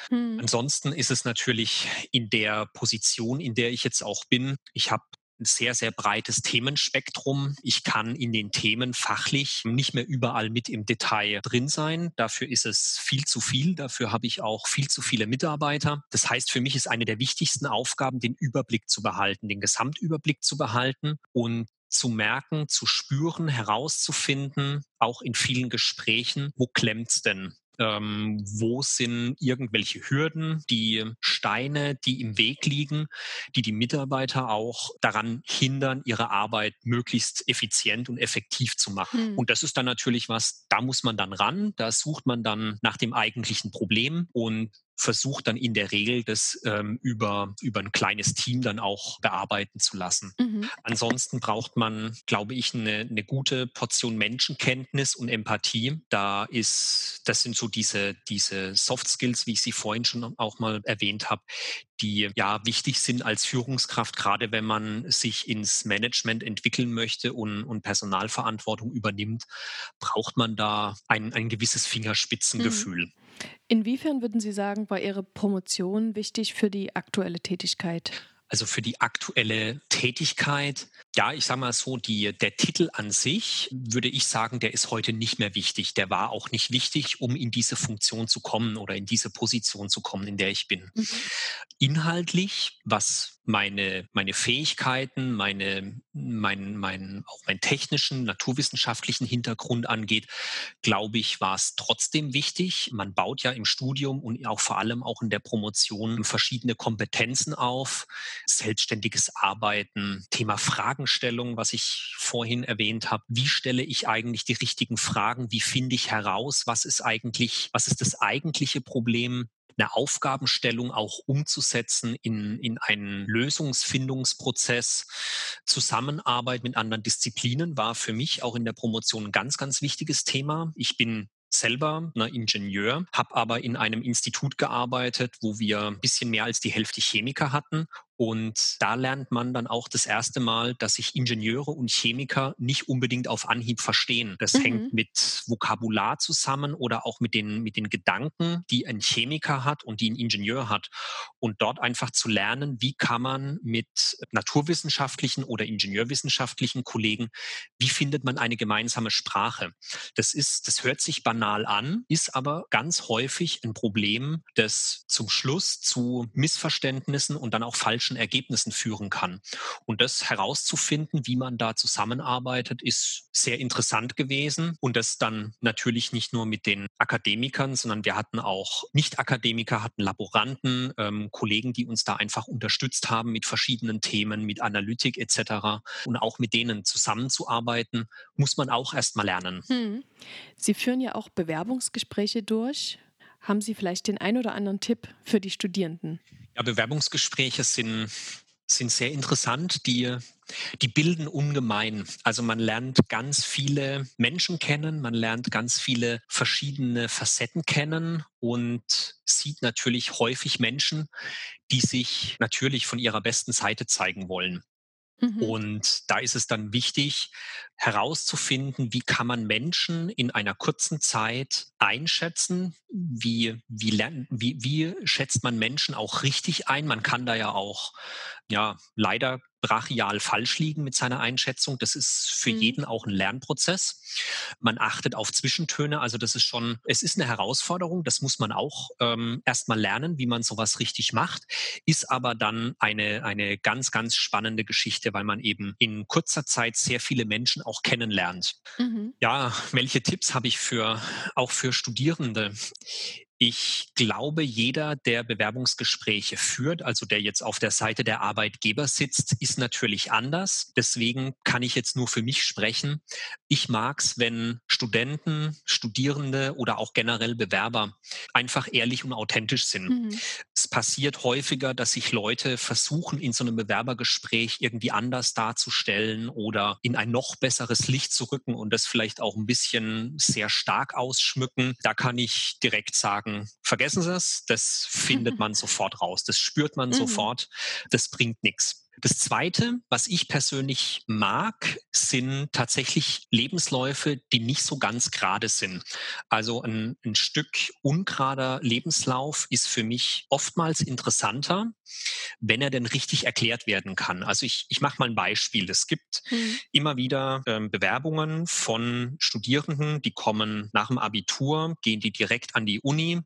Hm. Ansonsten ist es natürlich in der Position, in der ich jetzt auch bin. Ich habe ein sehr, sehr breites Themenspektrum. Ich kann in den Themen fachlich nicht mehr überall mit im Detail drin sein. Dafür ist es viel zu viel. Dafür habe ich auch viel zu viele Mitarbeiter. Das heißt, für mich ist eine der wichtigsten Aufgaben, den Überblick zu behalten, den Gesamtüberblick zu behalten und zu merken, zu spüren, herauszufinden, auch in vielen Gesprächen, wo klemmt's denn? Ähm, wo sind irgendwelche Hürden, die Steine, die im Weg liegen, die die Mitarbeiter auch daran hindern, ihre Arbeit möglichst effizient und effektiv zu machen. Hm. Und das ist dann natürlich was, da muss man dann ran, da sucht man dann nach dem eigentlichen Problem und versucht dann in der Regel, das ähm, über, über ein kleines Team dann auch bearbeiten zu lassen. Mhm. Ansonsten braucht man, glaube ich, eine, eine gute Portion Menschenkenntnis und Empathie. Da ist, das sind so diese, diese Soft Skills, wie ich sie vorhin schon auch mal erwähnt habe, die ja wichtig sind als Führungskraft, gerade wenn man sich ins Management entwickeln möchte und, und Personalverantwortung übernimmt, braucht man da ein, ein gewisses Fingerspitzengefühl. Mhm. Inwiefern würden Sie sagen, war Ihre Promotion wichtig für die aktuelle Tätigkeit? Also für die aktuelle Tätigkeit, ja, ich sage mal so, die, der Titel an sich, würde ich sagen, der ist heute nicht mehr wichtig. Der war auch nicht wichtig, um in diese Funktion zu kommen oder in diese Position zu kommen, in der ich bin. Mhm. Inhaltlich, was meine, meine Fähigkeiten, meine, mein, mein, auch meinen technischen, naturwissenschaftlichen Hintergrund angeht, glaube ich, war es trotzdem wichtig. Man baut ja im Studium und auch vor allem auch in der Promotion verschiedene Kompetenzen auf, selbstständiges Arbeiten, Thema Fragenstellung, was ich vorhin erwähnt habe. Wie stelle ich eigentlich die richtigen Fragen? Wie finde ich heraus, was ist eigentlich, was ist das eigentliche Problem eine Aufgabenstellung auch umzusetzen in, in einen Lösungsfindungsprozess. Zusammenarbeit mit anderen Disziplinen war für mich auch in der Promotion ein ganz, ganz wichtiges Thema. Ich bin selber ne, Ingenieur, habe aber in einem Institut gearbeitet, wo wir ein bisschen mehr als die Hälfte Chemiker hatten und da lernt man dann auch das erste Mal, dass sich Ingenieure und Chemiker nicht unbedingt auf Anhieb verstehen. Das mhm. hängt mit Vokabular zusammen oder auch mit den, mit den Gedanken, die ein Chemiker hat und die ein Ingenieur hat. Und dort einfach zu lernen, wie kann man mit naturwissenschaftlichen oder ingenieurwissenschaftlichen Kollegen, wie findet man eine gemeinsame Sprache? Das ist, das hört sich banal an, ist aber ganz häufig ein Problem, das zum Schluss zu Missverständnissen und dann auch falschen praktischen Ergebnissen führen kann. Und das herauszufinden, wie man da zusammenarbeitet, ist sehr interessant gewesen. Und das dann natürlich nicht nur mit den Akademikern, sondern wir hatten auch Nicht-Akademiker, hatten Laboranten, ähm, Kollegen, die uns da einfach unterstützt haben mit verschiedenen Themen, mit Analytik etc. Und auch mit denen zusammenzuarbeiten, muss man auch erst mal lernen. Hm. Sie führen ja auch Bewerbungsgespräche durch. Haben Sie vielleicht den ein oder anderen Tipp für die Studierenden? Ja, Bewerbungsgespräche sind, sind sehr interessant. Die, die bilden ungemein. Also man lernt ganz viele Menschen kennen, man lernt ganz viele verschiedene Facetten kennen und sieht natürlich häufig Menschen, die sich natürlich von ihrer besten Seite zeigen wollen. Mhm. Und da ist es dann wichtig herauszufinden, wie kann man Menschen in einer kurzen Zeit einschätzen, wie, wie, lernen, wie, wie schätzt man Menschen auch richtig ein. Man kann da ja auch, ja, leider brachial falsch liegen mit seiner Einschätzung. Das ist für mhm. jeden auch ein Lernprozess. Man achtet auf Zwischentöne. Also das ist schon, es ist eine Herausforderung. Das muss man auch ähm, erstmal lernen, wie man sowas richtig macht. Ist aber dann eine, eine ganz, ganz spannende Geschichte, weil man eben in kurzer Zeit sehr viele Menschen auch kennenlernt. Mhm. Ja, welche Tipps habe ich für, auch für Studierende? Ich glaube, jeder, der Bewerbungsgespräche führt, also der jetzt auf der Seite der Arbeitgeber sitzt, ist natürlich anders. Deswegen kann ich jetzt nur für mich sprechen. Ich mag es, wenn Studenten, Studierende oder auch generell Bewerber einfach ehrlich und authentisch sind. Mhm. Es passiert häufiger, dass sich Leute versuchen, in so einem Bewerbergespräch irgendwie anders darzustellen oder in ein noch besseres Licht zu rücken und das vielleicht auch ein bisschen sehr stark ausschmücken. Da kann ich direkt sagen, sagen, vergessen Sie es, das findet <laughs> man sofort raus, das spürt man mhm. sofort, das bringt nichts. Das Zweite, was ich persönlich mag, sind tatsächlich Lebensläufe, die nicht so ganz gerade sind. Also ein, ein Stück ungerader Lebenslauf ist für mich oftmals interessanter, wenn er denn richtig erklärt werden kann. Also ich, ich mache mal ein Beispiel. Es gibt mhm. immer wieder ähm, Bewerbungen von Studierenden, die kommen nach dem Abitur, gehen die direkt an die Uni,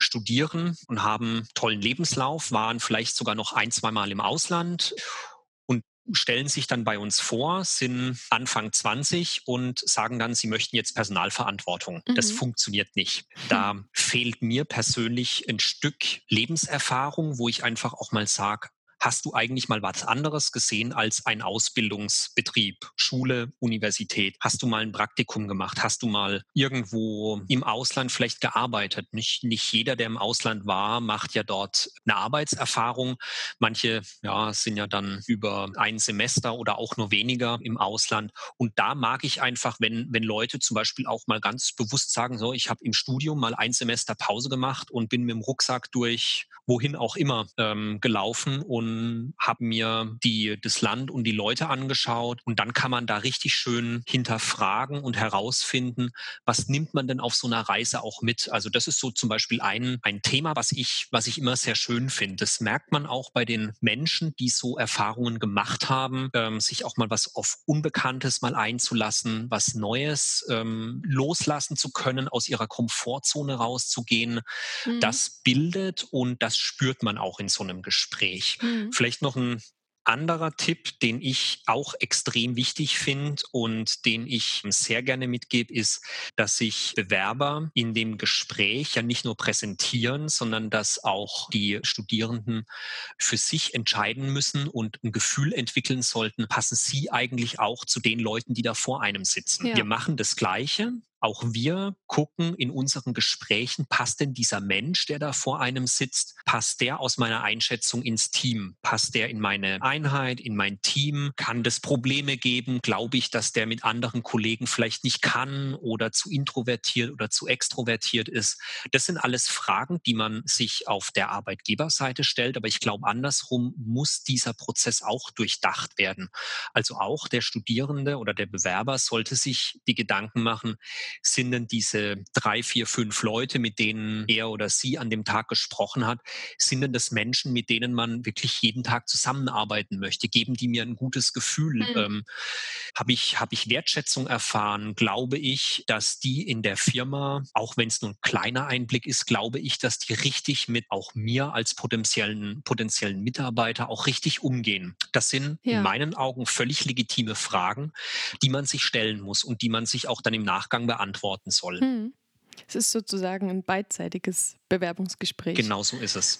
studieren und haben tollen Lebenslauf, waren vielleicht sogar noch ein, zwei Mal im Ausland stellen sich dann bei uns vor, sind Anfang 20 und sagen dann, sie möchten jetzt Personalverantwortung. Mhm. Das funktioniert nicht. Da mhm. <laughs> fehlt mir persönlich ein Stück Lebenserfahrung, wo ich einfach auch mal sage, hast du eigentlich mal was anderes gesehen als ein Ausbildungsbetrieb, Schule, Universität? Hast du mal ein Praktikum gemacht? Hast du mal irgendwo im Ausland vielleicht gearbeitet? Nicht, nicht jeder, der im Ausland war, macht ja dort eine Arbeitserfahrung. Manche ja, sind ja dann über ein Semester oder auch nur weniger im Ausland. Und da mag ich einfach, wenn, wenn Leute zum Beispiel auch mal ganz bewusst sagen, so, ich habe im Studium mal ein Semester Pause gemacht und bin mit dem Rucksack durch wohin auch immer ähm, gelaufen und habe mir die, das Land und die Leute angeschaut. Und dann kann man da richtig schön hinterfragen und herausfinden, was nimmt man denn auf so einer Reise auch mit. Also das ist so zum Beispiel ein, ein Thema, was ich, was ich immer sehr schön finde. Das merkt man auch bei den Menschen, die so Erfahrungen gemacht haben, ähm, sich auch mal was auf Unbekanntes mal einzulassen, was Neues ähm, loslassen zu können, aus ihrer Komfortzone rauszugehen. Mhm. Das bildet und das spürt man auch in so einem Gespräch. Mhm. Vielleicht noch ein anderer Tipp, den ich auch extrem wichtig finde und den ich sehr gerne mitgebe, ist, dass sich Bewerber in dem Gespräch ja nicht nur präsentieren, sondern dass auch die Studierenden für sich entscheiden müssen und ein Gefühl entwickeln sollten, passen sie eigentlich auch zu den Leuten, die da vor einem sitzen. Ja. Wir machen das Gleiche, auch wir gucken in unseren Gesprächen, passt denn dieser Mensch, der da vor einem sitzt, passt der aus meiner Einschätzung ins Team? Passt der in meine Einheit, in mein Team? Kann das Probleme geben? Glaube ich, dass der mit anderen Kollegen vielleicht nicht kann oder zu introvertiert oder zu extrovertiert ist? Das sind alles Fragen, die man sich auf der Arbeitgeberseite stellt. Aber ich glaube, andersrum muss dieser Prozess auch durchdacht werden. Also auch der Studierende oder der Bewerber sollte sich die Gedanken machen, sind denn diese drei, vier, fünf Leute, mit denen er oder sie an dem Tag gesprochen hat, sind denn das Menschen, mit denen man wirklich jeden Tag zusammenarbeiten möchte? Geben die mir ein gutes Gefühl? Mhm. Ähm, Habe ich, hab ich Wertschätzung erfahren? Glaube ich, dass die in der Firma, auch wenn es nur ein kleiner Einblick ist, glaube ich, dass die richtig mit auch mir als potenziellen, potenziellen Mitarbeiter auch richtig umgehen? Das sind ja. in meinen Augen völlig legitime Fragen, die man sich stellen muss und die man sich auch dann im Nachgang beantworten beantworten soll. Hm. Es ist sozusagen ein beidseitiges Bewerbungsgespräch. Genau so ist es.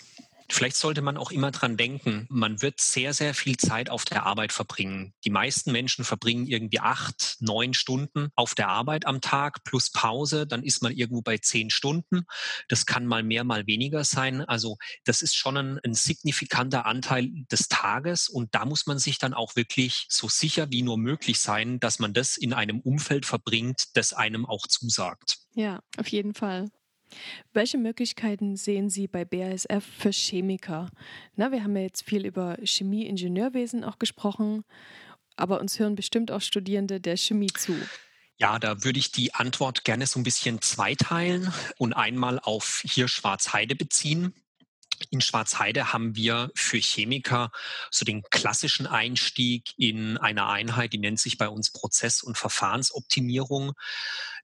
Vielleicht sollte man auch immer dran denken, man wird sehr, sehr viel Zeit auf der Arbeit verbringen. Die meisten Menschen verbringen irgendwie acht, neun Stunden auf der Arbeit am Tag plus Pause. Dann ist man irgendwo bei zehn Stunden. Das kann mal mehr, mal weniger sein. Also das ist schon ein, ein signifikanter Anteil des Tages. Und da muss man sich dann auch wirklich so sicher wie nur möglich sein, dass man das in einem Umfeld verbringt, das einem auch zusagt. Ja, auf jeden Fall. Welche Möglichkeiten sehen Sie bei BASF für Chemiker? Na, wir haben ja jetzt viel über Chemie-Ingenieurwesen auch gesprochen, aber uns hören bestimmt auch Studierende der Chemie zu. Ja, da würde ich die Antwort gerne so ein bisschen zweiteilen und einmal auf hier Schwarzheide beziehen. In Schwarzheide haben wir für Chemiker so den klassischen Einstieg in eine Einheit, die nennt sich bei uns Prozess- und Verfahrensoptimierung.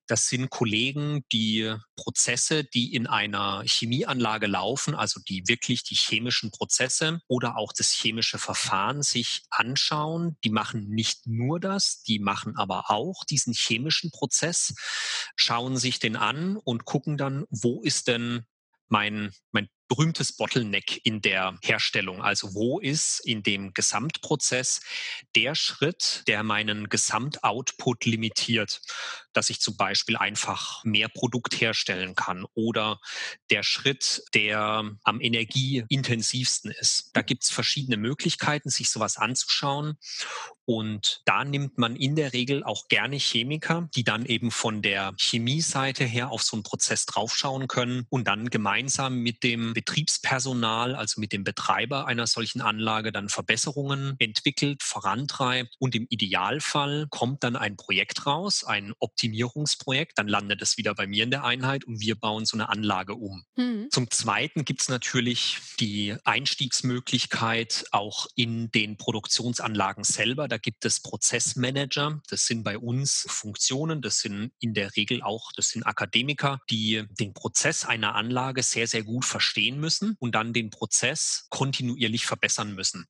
Das sind Kollegen, die Prozesse, die in einer Chemieanlage laufen, also die wirklich die chemischen Prozesse oder auch das chemische Verfahren sich anschauen. Die machen nicht nur das, die machen aber auch diesen chemischen Prozess, schauen sich den an und gucken dann, wo ist denn mein, mein berühmtes Bottleneck in der Herstellung. Also wo ist in dem Gesamtprozess der Schritt, der meinen Gesamtoutput limitiert, dass ich zum Beispiel einfach mehr Produkt herstellen kann oder der Schritt, der am energieintensivsten ist. Da gibt es verschiedene Möglichkeiten, sich sowas anzuschauen. Und da nimmt man in der Regel auch gerne Chemiker, die dann eben von der Chemieseite her auf so einen Prozess draufschauen können und dann gemeinsam mit dem Betriebspersonal, also mit dem Betreiber einer solchen Anlage, dann Verbesserungen entwickelt, vorantreibt und im Idealfall kommt dann ein Projekt raus, ein Optimierungsprojekt, dann landet es wieder bei mir in der Einheit und wir bauen so eine Anlage um. Mhm. Zum Zweiten gibt es natürlich die Einstiegsmöglichkeit auch in den Produktionsanlagen selber. Da gibt es Prozessmanager, das sind bei uns Funktionen, das sind in der Regel auch, das sind Akademiker, die den Prozess einer Anlage sehr, sehr gut verstehen verstehen müssen und dann den Prozess kontinuierlich verbessern müssen.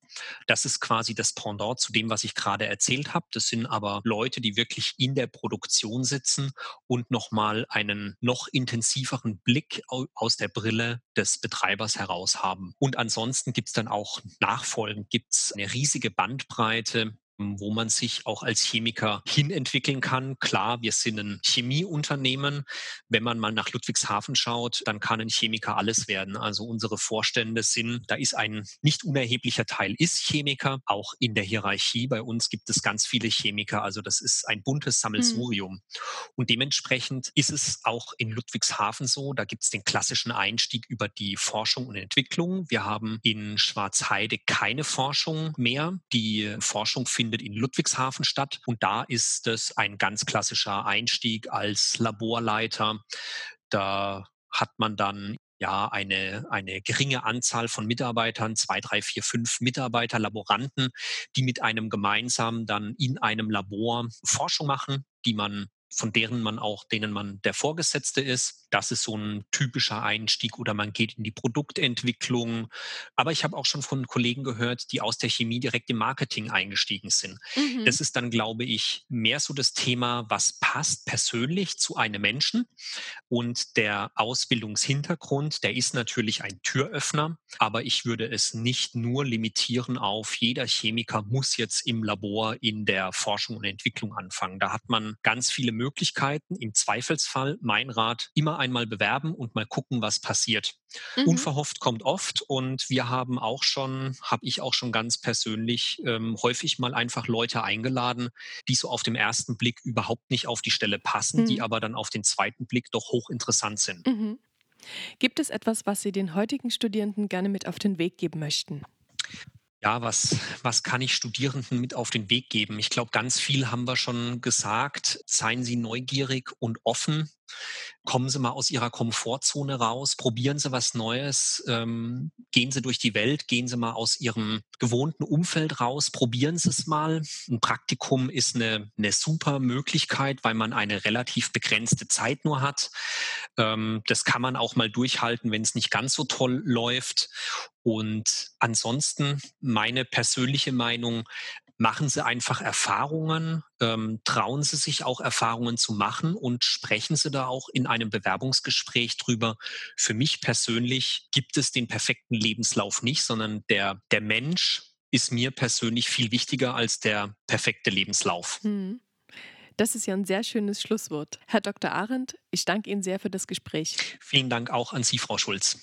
Das ist quasi das Pendant zu dem, was ich gerade erzählt habe. Das sind aber Leute, die wirklich in der Produktion Sitzen und nochmal einen noch intensiveren Blick aus der Brille des Betreibers heraus haben. Und ansonsten gibt es dann auch nachfolgend gibt's eine riesige Bandbreite wo man sich auch als Chemiker hinentwickeln kann. Klar, wir sind ein Chemieunternehmen. Wenn man mal nach Ludwigshafen schaut, dann kann ein Chemiker alles werden. Also unsere Vorstände sind, da ist ein nicht unerheblicher Teil ist Chemiker. Auch in der Hierarchie bei uns gibt es ganz viele Chemiker. Also das ist ein buntes Sammelsurium. Mhm. Und dementsprechend ist es auch in Ludwigshafen so. Da gibt es den klassischen Einstieg über die Forschung und Entwicklung. Wir haben in Schwarzheide keine Forschung mehr. Die Forschung findet findet in Ludwigshafen statt. Und da ist es ein ganz klassischer Einstieg als Laborleiter. Da hat man dann ja eine, eine geringe Anzahl von Mitarbeitern, zwei, drei, vier, fünf Mitarbeiter, Laboranten, die mit einem gemeinsam dann in einem Labor Forschung machen, die man von deren man auch, denen man der Vorgesetzte ist. Das ist so ein typischer Einstieg oder man geht in die Produktentwicklung. Aber ich habe auch schon von Kollegen gehört, die aus der Chemie direkt im Marketing eingestiegen sind. Mhm. Das ist dann, glaube ich, mehr so das Thema, was passt persönlich zu einem Menschen. Und der Ausbildungshintergrund, der ist natürlich ein Türöffner, aber ich würde es nicht nur limitieren auf jeder Chemiker muss jetzt im Labor in der Forschung und Entwicklung anfangen. Da hat man ganz viele Möglichkeiten. Im Zweifelsfall mein Rat immer einmal bewerben und mal gucken, was passiert. Mhm. Unverhofft kommt oft und wir haben auch schon, habe ich auch schon ganz persönlich ähm, häufig mal einfach Leute eingeladen, die so auf dem ersten Blick überhaupt nicht auf die Stelle passen, mhm. die aber dann auf den zweiten Blick doch hochinteressant sind. Mhm. Gibt es etwas, was Sie den heutigen Studierenden gerne mit auf den Weg geben möchten? Ja, was, was kann ich Studierenden mit auf den Weg geben? Ich glaube, ganz viel haben wir schon gesagt. Seien Sie neugierig und offen. Kommen Sie mal aus Ihrer Komfortzone raus, probieren Sie was Neues, ähm, gehen Sie durch die Welt, gehen Sie mal aus Ihrem gewohnten Umfeld raus, probieren Sie es mal. Ein Praktikum ist eine, eine super Möglichkeit, weil man eine relativ begrenzte Zeit nur hat. Ähm, das kann man auch mal durchhalten, wenn es nicht ganz so toll läuft. Und ansonsten meine persönliche Meinung, machen Sie einfach Erfahrungen, ähm, trauen Sie sich auch Erfahrungen zu machen und sprechen Sie da auch in einem Bewerbungsgespräch drüber. Für mich persönlich gibt es den perfekten Lebenslauf nicht, sondern der, der Mensch ist mir persönlich viel wichtiger als der perfekte Lebenslauf. Hm. Das ist ja ein sehr schönes Schlusswort. Herr Dr. Arendt, ich danke Ihnen sehr für das Gespräch. Vielen Dank auch an Sie, Frau Schulz.